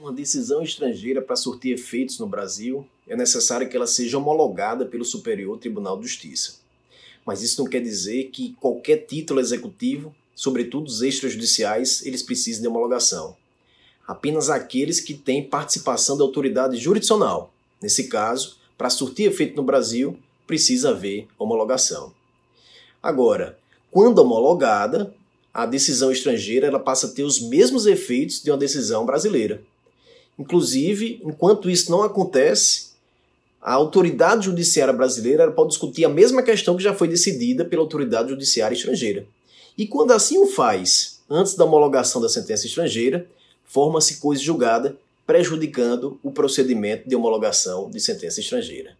Uma decisão estrangeira para surtir efeitos no Brasil é necessário que ela seja homologada pelo Superior Tribunal de Justiça. Mas isso não quer dizer que qualquer título executivo, sobretudo os extrajudiciais, eles precisem de homologação. Apenas aqueles que têm participação da autoridade jurisdicional. Nesse caso, para surtir efeito no Brasil, precisa haver homologação. Agora, quando homologada, a decisão estrangeira ela passa a ter os mesmos efeitos de uma decisão brasileira. Inclusive, enquanto isso não acontece, a autoridade judiciária brasileira pode discutir a mesma questão que já foi decidida pela autoridade judiciária estrangeira. E quando assim o faz, antes da homologação da sentença estrangeira, forma-se coisa julgada, prejudicando o procedimento de homologação de sentença estrangeira.